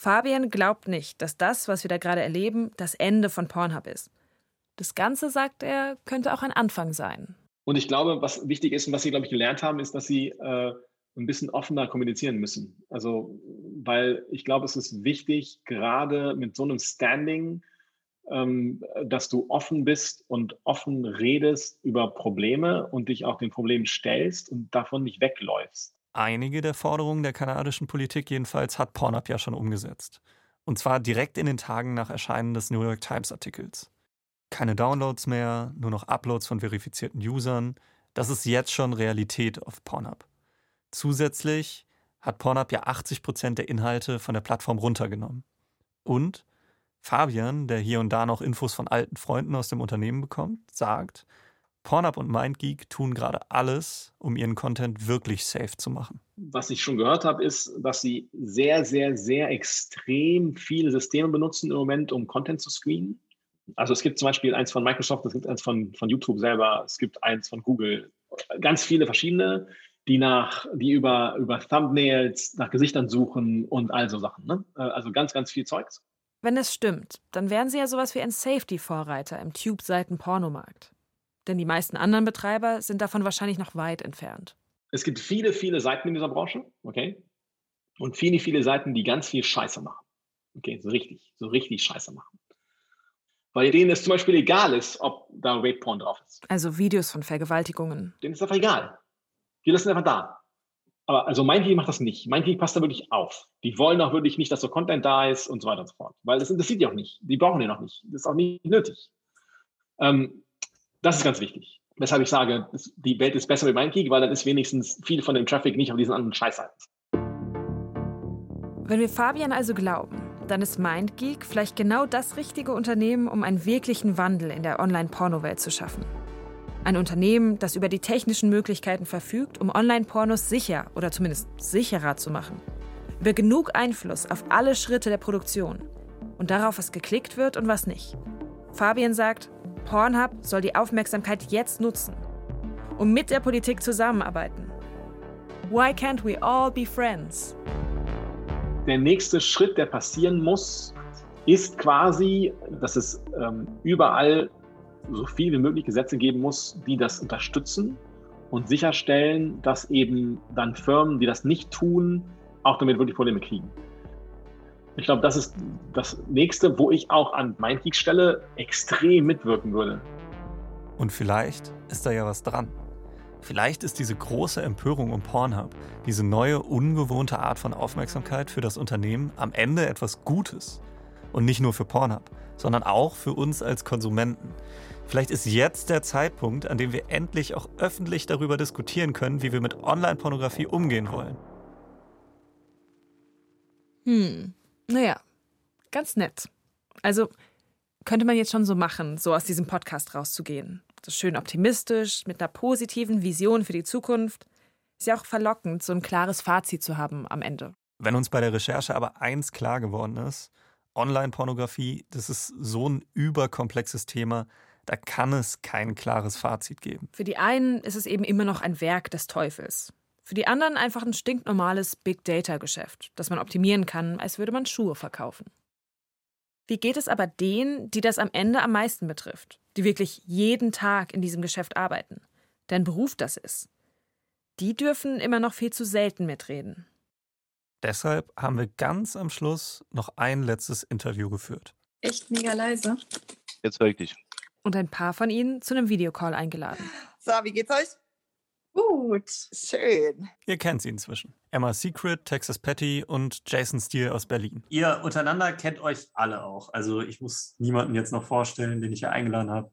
Fabian glaubt nicht, dass das, was wir da gerade erleben, das Ende von Pornhub ist. Das Ganze, sagt er, könnte auch ein Anfang sein. Und ich glaube, was wichtig ist und was Sie, glaube ich, gelernt haben, ist, dass Sie äh, ein bisschen offener kommunizieren müssen. Also, weil ich glaube, es ist wichtig, gerade mit so einem Standing, ähm, dass du offen bist und offen redest über Probleme und dich auch den Problemen stellst und davon nicht wegläufst. Einige der Forderungen der kanadischen Politik jedenfalls hat Pornhub ja schon umgesetzt. Und zwar direkt in den Tagen nach Erscheinen des New York Times-Artikels. Keine Downloads mehr, nur noch Uploads von verifizierten Usern. Das ist jetzt schon Realität auf Pornhub. Zusätzlich hat Pornhub ja 80 Prozent der Inhalte von der Plattform runtergenommen. Und Fabian, der hier und da noch Infos von alten Freunden aus dem Unternehmen bekommt, sagt, Pornhub und MindGeek tun gerade alles, um ihren Content wirklich safe zu machen. Was ich schon gehört habe, ist, dass sie sehr, sehr, sehr extrem viele Systeme benutzen im Moment, um Content zu screenen. Also es gibt zum Beispiel eins von Microsoft, es gibt eins von, von YouTube selber, es gibt eins von Google, ganz viele verschiedene, die nach, die über, über Thumbnails nach Gesichtern suchen und all so Sachen. Ne? Also ganz, ganz viel Zeugs. Wenn es stimmt, dann wären sie ja sowas wie ein Safety-Vorreiter im Tube-Seiten-Pornomarkt denn die meisten anderen Betreiber sind davon wahrscheinlich noch weit entfernt. es gibt viele, viele Seiten in dieser Branche, okay? Und viele, viele Seiten, die ganz viel Scheiße machen. Okay, so richtig, so richtig Scheiße machen. Weil denen es zum Beispiel egal ist, ob da Rape Porn drauf ist. Also Videos von Vergewaltigungen. Denen ist einfach egal. Die lassen einfach da. Aber also MindGeek macht das nicht. MindGeek passt da wirklich auf. Die wollen auch wirklich nicht, dass so Content da ist und so weiter und so fort. Weil das interessiert die auch nicht. Die brauchen den auch nicht. Das ist auch nicht nötig. Ähm, das ist ganz wichtig. Weshalb ich sage, die Welt ist besser mit MindGeek, weil dann ist wenigstens viel von dem Traffic nicht auf diesen anderen Scheißseiten. Wenn wir Fabian also glauben, dann ist MindGeek vielleicht genau das richtige Unternehmen, um einen wirklichen Wandel in der Online-Porno-Welt zu schaffen. Ein Unternehmen, das über die technischen Möglichkeiten verfügt, um Online-Pornos sicher oder zumindest sicherer zu machen. Über genug Einfluss auf alle Schritte der Produktion und darauf, was geklickt wird und was nicht. Fabian sagt, Pornhub soll die Aufmerksamkeit jetzt nutzen und mit der Politik zusammenarbeiten. Why can't we all be friends? Der nächste Schritt, der passieren muss, ist quasi, dass es ähm, überall so viel wie möglich Gesetze geben muss, die das unterstützen und sicherstellen, dass eben dann Firmen, die das nicht tun, auch damit wirklich Probleme kriegen. Ich glaube, das ist das nächste, wo ich auch an MindGeek Stelle extrem mitwirken würde. Und vielleicht ist da ja was dran. Vielleicht ist diese große Empörung um Pornhub, diese neue, ungewohnte Art von Aufmerksamkeit für das Unternehmen am Ende etwas Gutes. Und nicht nur für Pornhub, sondern auch für uns als Konsumenten. Vielleicht ist jetzt der Zeitpunkt, an dem wir endlich auch öffentlich darüber diskutieren können, wie wir mit Online-Pornografie umgehen wollen. Hm, naja, ganz nett. Also könnte man jetzt schon so machen, so aus diesem Podcast rauszugehen. So schön optimistisch, mit einer positiven Vision für die Zukunft. Ist ja auch verlockend, so ein klares Fazit zu haben am Ende. Wenn uns bei der Recherche aber eins klar geworden ist, Online-Pornografie, das ist so ein überkomplexes Thema, da kann es kein klares Fazit geben. Für die einen ist es eben immer noch ein Werk des Teufels. Für die anderen einfach ein stinknormales Big Data-Geschäft, das man optimieren kann, als würde man Schuhe verkaufen. Wie geht es aber denen, die das am Ende am meisten betrifft, die wirklich jeden Tag in diesem Geschäft arbeiten, deren Beruf das ist? Die dürfen immer noch viel zu selten mitreden. Deshalb haben wir ganz am Schluss noch ein letztes Interview geführt. Echt mega leise. Jetzt höre ich dich und ein paar von ihnen zu einem Videocall eingeladen. So, wie geht's euch? Gut. Schön. Ihr kennt sie inzwischen. Emma Secret, Texas Patty und Jason Steele aus Berlin. Ihr untereinander kennt euch alle auch. Also ich muss niemanden jetzt noch vorstellen, den ich hier eingeladen habe.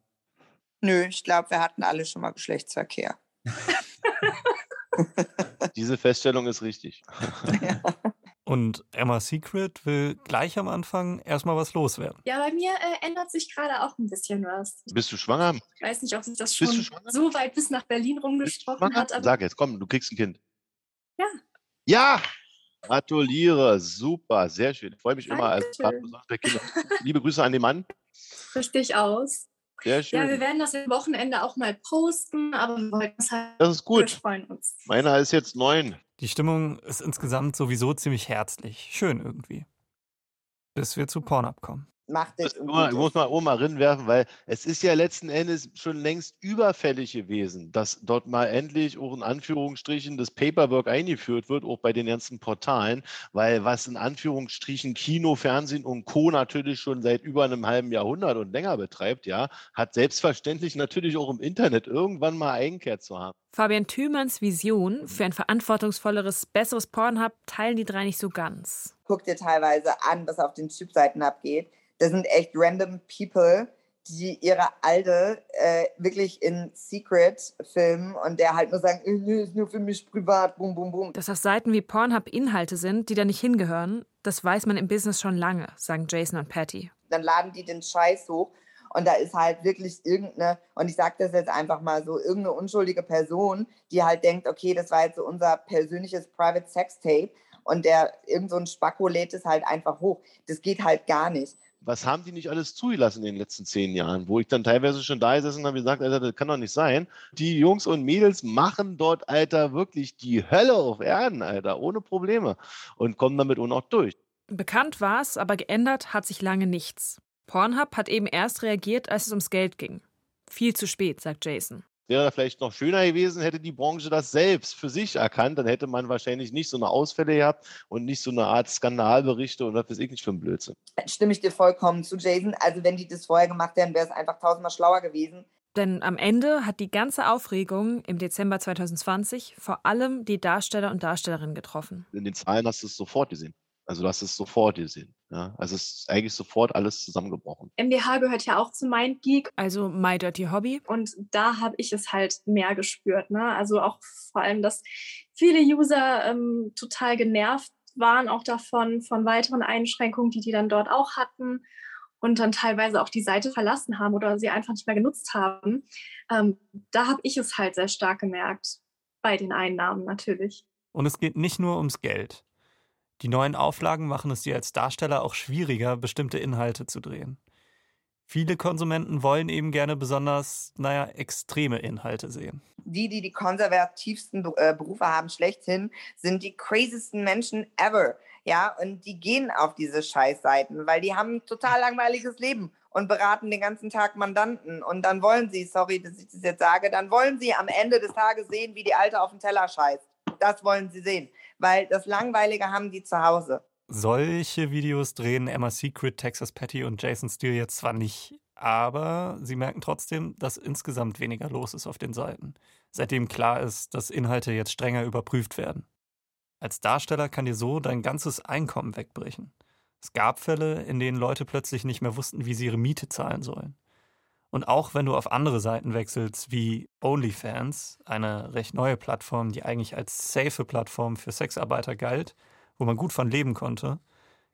Nö, ich glaube, wir hatten alle schon mal Geschlechtsverkehr. Diese Feststellung ist richtig. Ja. Und Emma Secret will gleich am Anfang erstmal was loswerden. Ja, bei mir äh, ändert sich gerade auch ein bisschen was. Bist du schwanger? Ich weiß nicht, ob sich das schon so weit bis nach Berlin rumgesprochen hat. Sag jetzt, komm, du kriegst ein Kind. Ja. Ja! Gratuliere, super, sehr schön. Ich freue mich Dankeschön. immer als. Liebe Grüße an den Mann. Richtig aus. Sehr schön. Ja, wir werden das am Wochenende auch mal posten, aber wir wollten es halt. Das ist gut. Wir freuen uns. Meiner ist jetzt neun. Die Stimmung ist insgesamt sowieso ziemlich herzlich. Schön irgendwie. Bis wir zu Pornhub kommen macht es. Ich muss mal Oma rinwerfen, weil es ist ja letzten Endes schon längst überfällig gewesen, dass dort mal endlich auch in Anführungsstrichen das Paperwork eingeführt wird, auch bei den ganzen Portalen, weil was in Anführungsstrichen Kino, Fernsehen und Co. natürlich schon seit über einem halben Jahrhundert und länger betreibt, ja, hat selbstverständlich natürlich auch im Internet irgendwann mal Einkehr zu haben. Fabian Thümanns Vision für ein verantwortungsvolleres, besseres Pornhub teilen die drei nicht so ganz. Guck dir teilweise an, was auf den Typseiten abgeht das sind echt random People, die ihre Alte äh, wirklich in Secret filmen und der halt nur sagen, äh, ist nur für mich privat, bum, bum, bum. Dass auf Seiten wie Pornhub Inhalte sind, die da nicht hingehören, das weiß man im Business schon lange, sagen Jason und Patty. Dann laden die den Scheiß hoch und da ist halt wirklich irgendeine, und ich sage das jetzt einfach mal so, irgendeine unschuldige Person, die halt denkt, okay, das war jetzt so unser persönliches Private Sex Tape und der irgend so ein Spacko lädt es halt einfach hoch. Das geht halt gar nicht was haben die nicht alles zugelassen in den letzten zehn Jahren, wo ich dann teilweise schon da gesessen habe und gesagt, Alter, das kann doch nicht sein. Die Jungs und Mädels machen dort, Alter, wirklich die Hölle auf Erden, Alter, ohne Probleme und kommen damit auch durch. Bekannt war es, aber geändert hat sich lange nichts. Pornhub hat eben erst reagiert, als es ums Geld ging. Viel zu spät, sagt Jason. Wäre vielleicht noch schöner gewesen, hätte die Branche das selbst für sich erkannt, dann hätte man wahrscheinlich nicht so eine Ausfälle gehabt und nicht so eine Art Skandalberichte und was weiß ich nicht für ein Blödsinn. Stimme ich dir vollkommen zu, Jason. Also wenn die das vorher gemacht hätten, wäre es einfach tausendmal schlauer gewesen. Denn am Ende hat die ganze Aufregung im Dezember 2020 vor allem die Darsteller und Darstellerinnen getroffen. In den Zahlen hast du es sofort gesehen. Also du hast es sofort gesehen. Ja? Also es ist eigentlich sofort alles zusammengebrochen. MDH gehört ja auch zu MindGeek. Also My Dirty Hobby. Und da habe ich es halt mehr gespürt. Ne? Also auch vor allem, dass viele User ähm, total genervt waren auch davon, von weiteren Einschränkungen, die die dann dort auch hatten und dann teilweise auch die Seite verlassen haben oder sie einfach nicht mehr genutzt haben. Ähm, da habe ich es halt sehr stark gemerkt, bei den Einnahmen natürlich. Und es geht nicht nur ums Geld. Die neuen Auflagen machen es dir als Darsteller auch schwieriger, bestimmte Inhalte zu drehen. Viele Konsumenten wollen eben gerne besonders, naja, extreme Inhalte sehen. Die, die die konservativsten äh, Berufe haben, schlechthin, sind die craziesten Menschen ever. Ja, und die gehen auf diese Scheißseiten, weil die haben ein total langweiliges Leben und beraten den ganzen Tag Mandanten. Und dann wollen sie, sorry, dass ich das jetzt sage, dann wollen sie am Ende des Tages sehen, wie die Alte auf den Teller scheißt. Das wollen sie sehen weil das Langweilige haben die zu Hause. Solche Videos drehen Emma Secret, Texas Patty und Jason Steele jetzt zwar nicht, aber sie merken trotzdem, dass insgesamt weniger los ist auf den Seiten, seitdem klar ist, dass Inhalte jetzt strenger überprüft werden. Als Darsteller kann dir so dein ganzes Einkommen wegbrechen. Es gab Fälle, in denen Leute plötzlich nicht mehr wussten, wie sie ihre Miete zahlen sollen. Und auch wenn du auf andere Seiten wechselst, wie OnlyFans, eine recht neue Plattform, die eigentlich als safe Plattform für Sexarbeiter galt, wo man gut von leben konnte,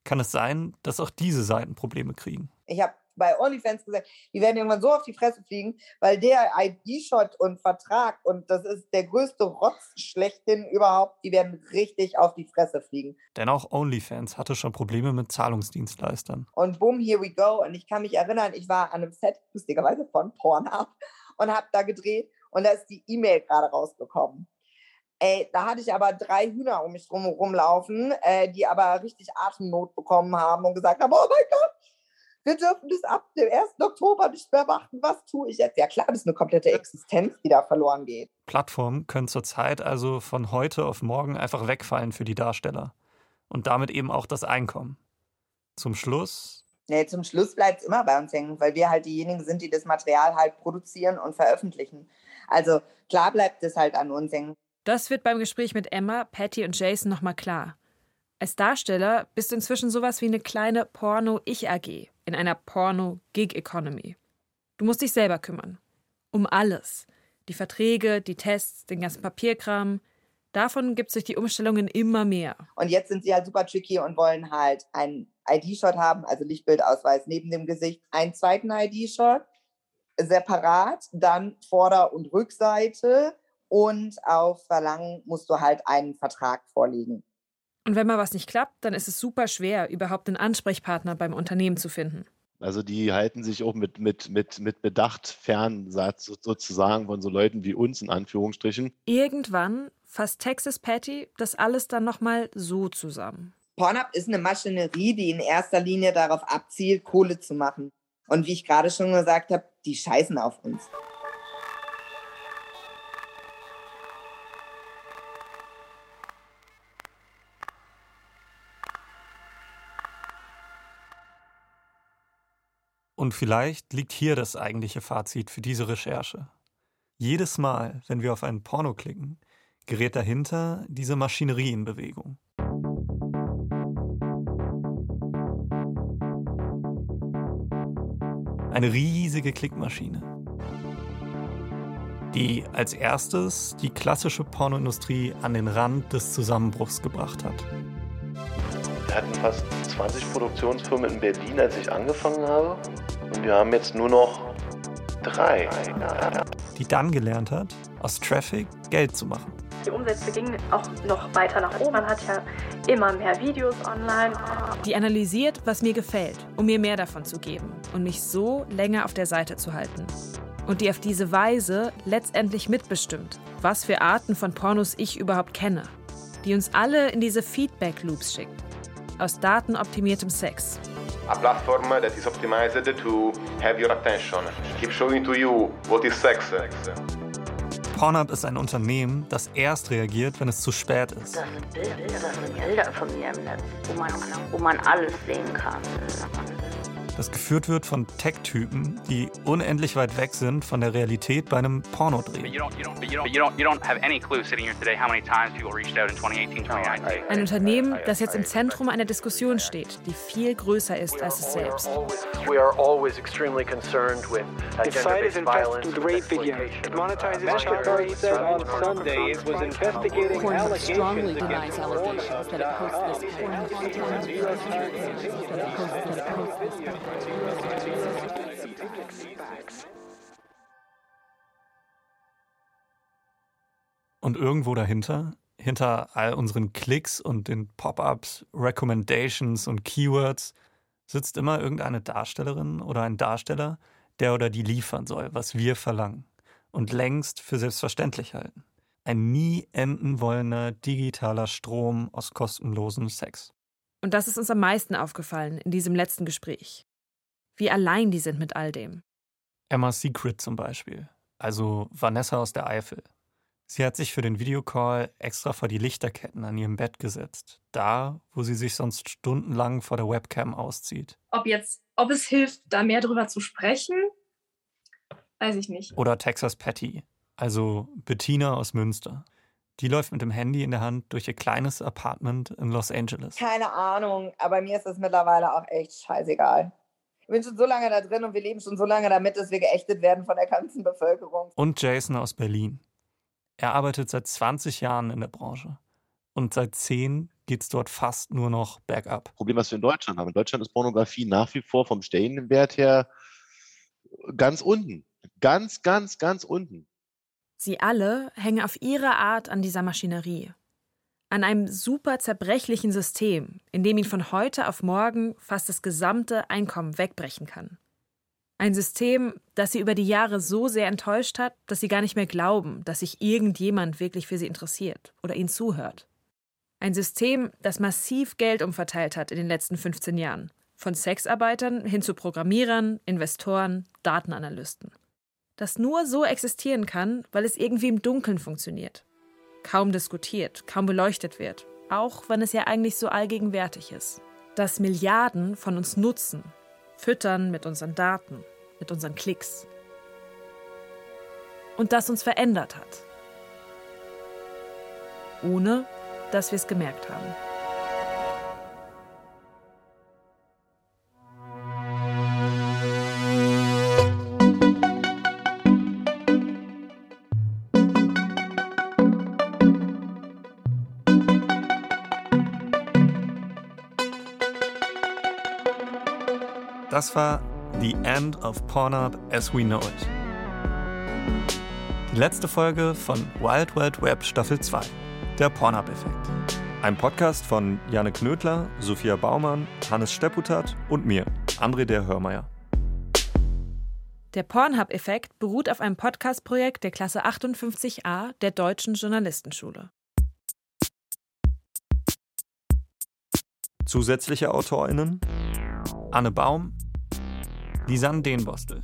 kann es sein, dass auch diese Seiten Probleme kriegen. Ich habe bei OnlyFans gesagt, die werden irgendwann so auf die Fresse fliegen, weil der ID-Shot und Vertrag und das ist der größte Rotz schlechthin überhaupt, die werden richtig auf die Fresse fliegen. Denn auch OnlyFans hatte schon Probleme mit Zahlungsdienstleistern. Und boom, here we go. Und ich kann mich erinnern, ich war an einem Set, lustigerweise von Pornhub und habe da gedreht und da ist die E-Mail gerade rausgekommen. Ey, da hatte ich aber drei Hühner um mich drum rumlaufen, äh, die aber richtig Atemnot bekommen haben und gesagt haben, oh mein Gott, wir dürfen das ab dem 1. Oktober nicht mehr machen. Was tue ich jetzt? Ja klar, das ist eine komplette Existenz, die da verloren geht. Plattformen können zurzeit also von heute auf morgen einfach wegfallen für die Darsteller. Und damit eben auch das Einkommen. Zum Schluss. Nee, zum Schluss bleibt es immer bei uns hängen, weil wir halt diejenigen sind, die das Material halt produzieren und veröffentlichen. Also klar bleibt es halt an uns hängen. Das wird beim Gespräch mit Emma, Patty und Jason nochmal klar. Als Darsteller bist du inzwischen sowas wie eine kleine Porno-Ich-AG in einer Porno-Gig-Economy. Du musst dich selber kümmern. Um alles. Die Verträge, die Tests, den ganzen Papierkram. Davon gibt sich die Umstellungen immer mehr. Und jetzt sind sie halt super tricky und wollen halt einen ID-Shot haben, also Lichtbildausweis neben dem Gesicht, einen zweiten ID-Shot, separat, dann Vorder- und Rückseite und auf Verlangen musst du halt einen Vertrag vorlegen. Und wenn mal was nicht klappt, dann ist es super schwer, überhaupt einen Ansprechpartner beim Unternehmen zu finden. Also die halten sich auch mit, mit, mit, mit Bedacht fern, sozusagen von so Leuten wie uns in Anführungsstrichen. Irgendwann fasst Texas Patty das alles dann nochmal so zusammen. Pornhub ist eine Maschinerie, die in erster Linie darauf abzielt, Kohle zu machen. Und wie ich gerade schon gesagt habe, die scheißen auf uns. Und vielleicht liegt hier das eigentliche Fazit für diese Recherche. Jedes Mal, wenn wir auf einen Porno klicken, gerät dahinter diese Maschinerie in Bewegung. Eine riesige Klickmaschine, die als erstes die klassische Pornoindustrie an den Rand des Zusammenbruchs gebracht hat. Wir hatten fast 20 Produktionsfirmen in Berlin, als ich angefangen habe. Und wir haben jetzt nur noch drei. Die dann gelernt hat, aus Traffic Geld zu machen. Die Umsätze gingen auch noch weiter nach oben. Man hat ja immer mehr Videos online. Die analysiert, was mir gefällt, um mir mehr davon zu geben und mich so länger auf der Seite zu halten. Und die auf diese Weise letztendlich mitbestimmt, was für Arten von Pornos ich überhaupt kenne. Die uns alle in diese Feedback-Loops schickt aus datenoptimiertem Sex. A platform that is optimized to have your attention, keep showing to you what is sex. Pornhub ist ein Unternehmen, das erst reagiert, wenn es zu spät ist. Das sind Bilder, das sind Bilder von mir im Netz, wo man, wo man alles sehen kann das geführt wird von Tech-Typen, die unendlich weit weg sind von der Realität bei einem Pornodreh. Ein Unternehmen, das jetzt im Zentrum einer Diskussion steht, die viel größer ist als es selbst. We are always extremely concerned with uh, gender-based violence and exploitation. It child said on Sunday it was investigating Pornhub strongly denies allegations that it hosts this porn content. Und irgendwo dahinter, hinter all unseren Klicks und den Pop-ups, Recommendations und Keywords, sitzt immer irgendeine Darstellerin oder ein Darsteller, der oder die liefern soll, was wir verlangen und längst für selbstverständlich halten. Ein nie enden wollender digitaler Strom aus kostenlosem Sex. Und das ist uns am meisten aufgefallen in diesem letzten Gespräch wie allein die sind mit all dem. Emma Secret zum Beispiel, also Vanessa aus der Eifel. Sie hat sich für den Videocall extra vor die Lichterketten an ihrem Bett gesetzt, da, wo sie sich sonst stundenlang vor der Webcam auszieht. Ob jetzt, ob es hilft, da mehr drüber zu sprechen, weiß ich nicht. Oder Texas Patty, also Bettina aus Münster. Die läuft mit dem Handy in der Hand durch ihr kleines Apartment in Los Angeles. Keine Ahnung, aber mir ist das mittlerweile auch echt scheißegal. Ich bin schon so lange da drin und wir leben schon so lange damit, dass wir geächtet werden von der ganzen Bevölkerung. Und Jason aus Berlin. Er arbeitet seit 20 Jahren in der Branche. Und seit 10 geht es dort fast nur noch bergab. Problem, was wir in Deutschland haben. In Deutschland ist Pornografie nach wie vor vom Stellenwert her ganz unten. Ganz, ganz, ganz unten. Sie alle hängen auf ihre Art an dieser Maschinerie an einem super zerbrechlichen System, in dem ihn von heute auf morgen fast das gesamte Einkommen wegbrechen kann. Ein System, das sie über die Jahre so sehr enttäuscht hat, dass sie gar nicht mehr glauben, dass sich irgendjemand wirklich für sie interessiert oder ihnen zuhört. Ein System, das massiv Geld umverteilt hat in den letzten 15 Jahren. Von Sexarbeitern hin zu Programmierern, Investoren, Datenanalysten. Das nur so existieren kann, weil es irgendwie im Dunkeln funktioniert kaum diskutiert, kaum beleuchtet wird, auch wenn es ja eigentlich so allgegenwärtig ist. Dass Milliarden von uns nutzen, füttern mit unseren Daten, mit unseren Klicks. Und das uns verändert hat. Ohne dass wir es gemerkt haben. Das war The End of Pornhub as We Know It. Die letzte Folge von Wild Wild Web Staffel 2, der Pornhub-Effekt. Ein Podcast von Janne Knödler, Sophia Baumann, Hannes Stepputat und mir, André der Hörmeier. Der Pornhub-Effekt beruht auf einem Podcast-Projekt der Klasse 58a der Deutschen Journalistenschule. Zusätzliche AutorInnen Anne Baum, Lisanne Dehnbostel,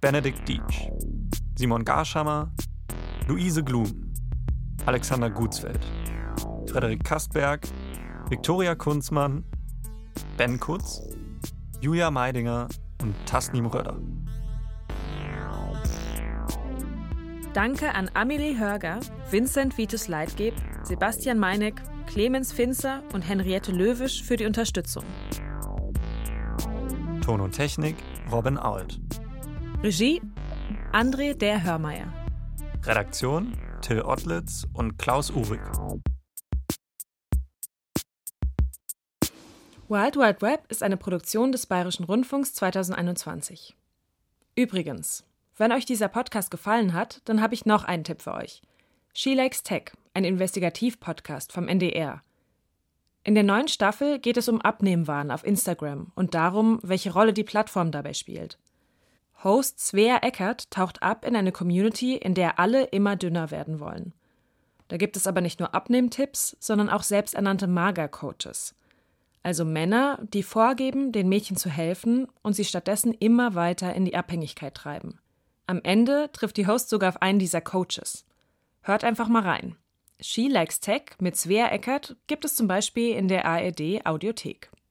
Benedikt Dietsch, Simon Garschammer, Luise Glum, Alexander Gutsfeld, Frederik Kastberg, Viktoria Kunzmann, Ben Kutz, Julia Meidinger und Tasnim Röder. Danke an Amelie Hörger, Vincent Vitus Leitgeb, Sebastian Meineck, Clemens Finzer und Henriette Löwisch für die Unterstützung. Ton und Technik Robin Ault. Regie André der Hörmeier. Redaktion Till Ottlitz und Klaus Uhrig. Wild Wild Web ist eine Produktion des Bayerischen Rundfunks 2021. Übrigens, wenn euch dieser Podcast gefallen hat, dann habe ich noch einen Tipp für euch. She Likes Tech, ein Investigativ-Podcast vom NDR. In der neuen Staffel geht es um Abnehmwahn auf Instagram und darum, welche Rolle die Plattform dabei spielt. Host Svea Eckert taucht ab in eine Community, in der alle immer dünner werden wollen. Da gibt es aber nicht nur Abnehmtipps, sondern auch selbsternannte Mager-Coaches. Also Männer, die vorgeben, den Mädchen zu helfen und sie stattdessen immer weiter in die Abhängigkeit treiben. Am Ende trifft die Host sogar auf einen dieser Coaches. Hört einfach mal rein. She Likes Tech mit Svea Eckert gibt es zum Beispiel in der ARD Audiothek.